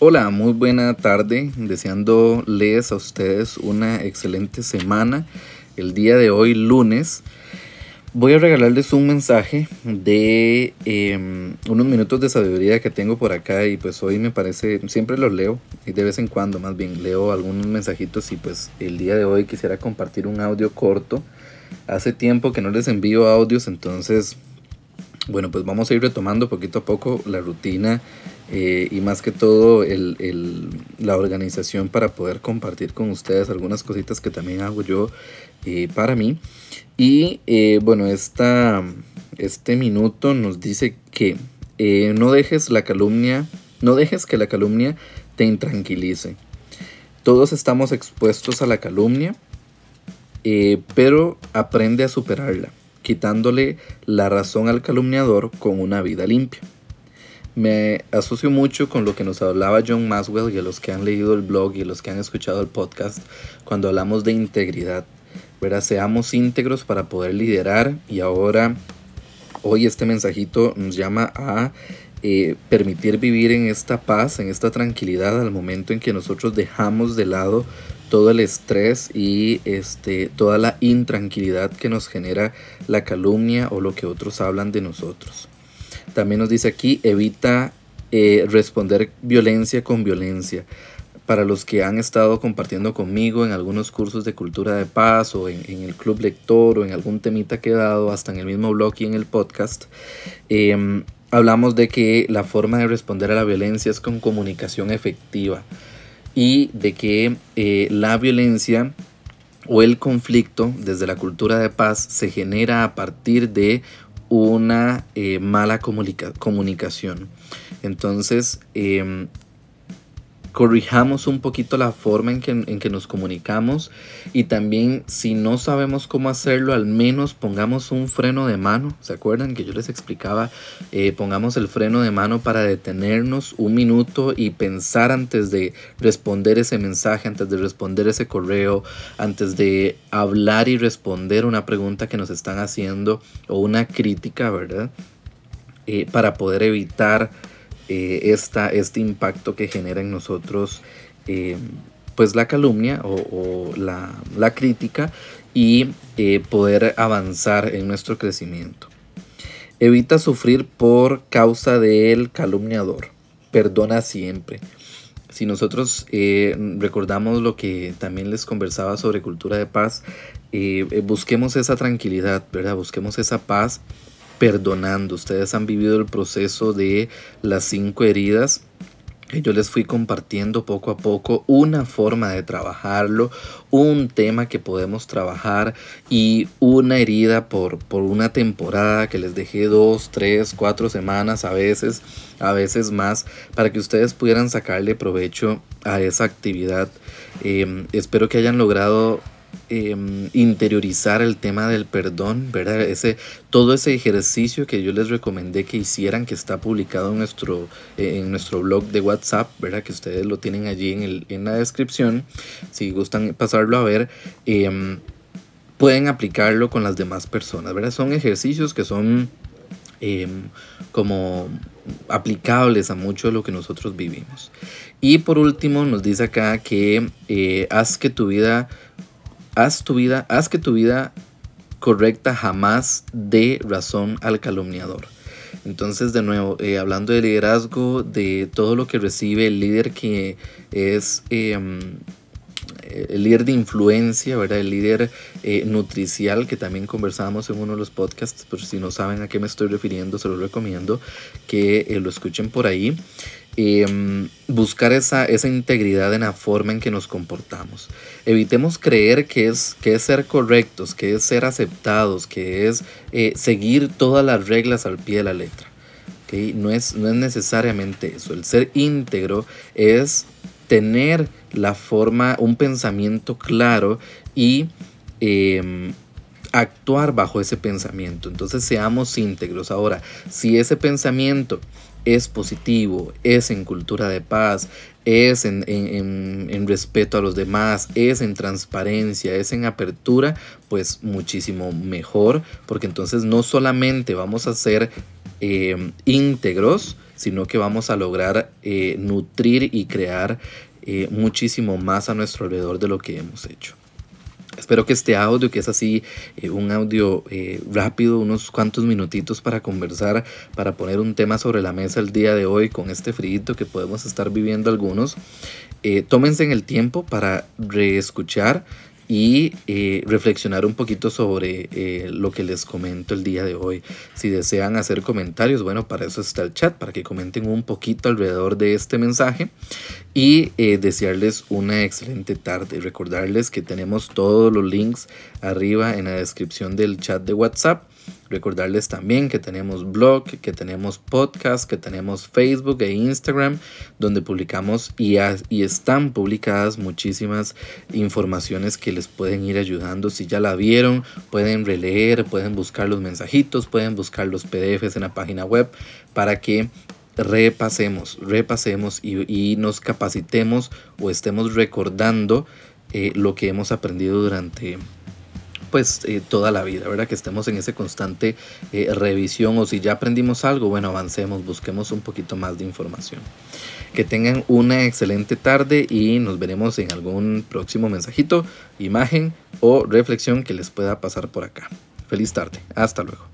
Hola, muy buena tarde, deseándoles a ustedes una excelente semana. El día de hoy, lunes, voy a regalarles un mensaje de em, unos minutos de sabiduría que tengo por acá y pues hoy me parece, siempre los leo y de vez en cuando más bien leo algunos mensajitos y pues el día de hoy quisiera compartir un audio corto. Hace tiempo que no les envío audios, entonces bueno, pues vamos a ir retomando poquito a poco la rutina eh, y más que todo el, la organización para poder compartir con ustedes algunas cositas que también hago yo eh, para mí. Y eh, bueno, esta, este minuto nos dice que no dejes la calumnia, no dejes que la calumnia te intranquilice. Todos estamos expuestos a la calumnia, pero aprende a superarla quitándole la razón al calumniador con una vida limpia. Me asocio mucho con lo que nos hablaba John Maswell y a los que han leído el blog y a los que han escuchado el podcast cuando hablamos de integridad. ¿verdad? Seamos íntegros para poder liderar y ahora hoy este mensajito nos llama a eh, permitir vivir en esta paz, en esta tranquilidad al momento en que nosotros dejamos de lado todo el estrés y este, toda la intranquilidad que nos genera la calumnia o lo que otros hablan de nosotros. También nos dice aquí, evita eh, responder violencia con violencia. Para los que han estado compartiendo conmigo en algunos cursos de cultura de paz o en, el club lector o en algún temita que he dado, hasta en el mismo blog y en el podcast, em, hablamos de que la forma de responder a la violencia es con comunicación efectiva y de que eh, la violencia o el conflicto desde la cultura de paz se genera a partir de una eh, mala comunicación. Entonces, em, corrijamos un poquito la forma en que, en que, nos comunicamos y también si no sabemos cómo hacerlo, al menos pongamos un freno de mano. ¿Se acuerdan que yo les explicaba? Eh, pongamos el freno de mano para detenernos un minuto y pensar antes de responder ese mensaje, antes de responder ese correo, antes de hablar y responder una pregunta que nos están haciendo o una crítica, ¿verdad? Eh, para poder evitar eh, este impacto que genera en nosotros eh, pues la calumnia o, la, crítica y eh, poder avanzar en nuestro crecimiento. Evita sufrir por causa del calumniador. Perdona siempre. Si nosotros recordamos lo que también les conversaba sobre cultura de paz, busquemos esa tranquilidad, ¿verdad? Busquemos esa paz perdonando. Ustedes han vivido el proceso de las cinco heridas yo les fui compartiendo poco a poco una forma de trabajarlo, un tema que podemos trabajar y una herida por, por una temporada que les dejé dos, tres, cuatro semanas a veces, a veces más, para que ustedes pudieran sacarle provecho a esa actividad. Em, espero que hayan logrado Em, interiorizar el tema del perdón, ¿verdad? Ese, todo ese ejercicio que yo les recomendé que hicieran, que está publicado en nuestro, eh, en nuestro blog de WhatsApp, ¿verdad? Que ustedes lo tienen allí en, el, en la descripción, si gustan pasarlo a ver. Em, pueden aplicarlo con las demás personas, ¿verdad? Son ejercicios que son em, como aplicables a mucho de lo que nosotros vivimos. Y por último nos dice acá que eh, haz que tu vida haz tu vida, haz que tu vida correcta jamás dé razón al calumniador. Entonces, de nuevo, eh, hablando de liderazgo, de todo lo que recibe el líder que es em, el líder de influencia, ¿verdad? El líder eh, nutricial, que también conversábamos en uno de los podcasts, por si no saben a qué me estoy refiriendo, se los recomiendo que eh, lo escuchen por ahí. Em, buscar esa, esa integridad en la forma en que nos comportamos. Evitemos creer que es, que es ser correctos, que es ser aceptados, que es eh, seguir todas las reglas al pie de la letra. No, es, no es necesariamente eso. El ser íntegro es tener la forma, un pensamiento claro y em, actuar bajo ese pensamiento. Entonces seamos íntegros. Ahora, si ese pensamiento es positivo, es en cultura de paz, es en, en, respeto a los demás, es en transparencia, es en apertura, pues muchísimo mejor, porque entonces no solamente vamos a ser em, íntegros, sino que vamos a lograr eh, nutrir y crear eh, muchísimo más a nuestro alrededor de lo que hemos hecho. Espero que este audio, que es así eh, un audio eh, rápido, unos cuantos minutitos para conversar, para poner un tema sobre la mesa el día de hoy con este frío que podemos estar viviendo algunos, eh, tómense en el tiempo para reescuchar y eh, reflexionar un poquito sobre eh, lo que les comento el día de hoy. Si desean hacer comentarios, bueno, para eso está el chat, para que comenten un poquito alrededor de este mensaje y eh, desearles una excelente tarde. Recordarles que tenemos todos los links arriba en la descripción del chat de WhatsApp Recordarles también que tenemos blog, que tenemos podcast, que tenemos Facebook e Instagram, donde publicamos y, y están publicadas muchísimas informaciones que les pueden ir ayudando. Si ya la vieron, pueden releer, pueden buscar los mensajitos, pueden buscar los PDFs en la página web para que repasemos, repasemos y, nos capacitemos o estemos recordando eh, lo que hemos aprendido durante pues eh, toda la vida, ¿verdad? Que estemos en ese constante eh, revisión o si ya aprendimos algo, bueno, avancemos, busquemos un poquito más de información. Que tengan una excelente tarde y nos veremos en algún próximo mensajito, imagen o reflexión que les pueda pasar por acá. Feliz tarde, hasta luego.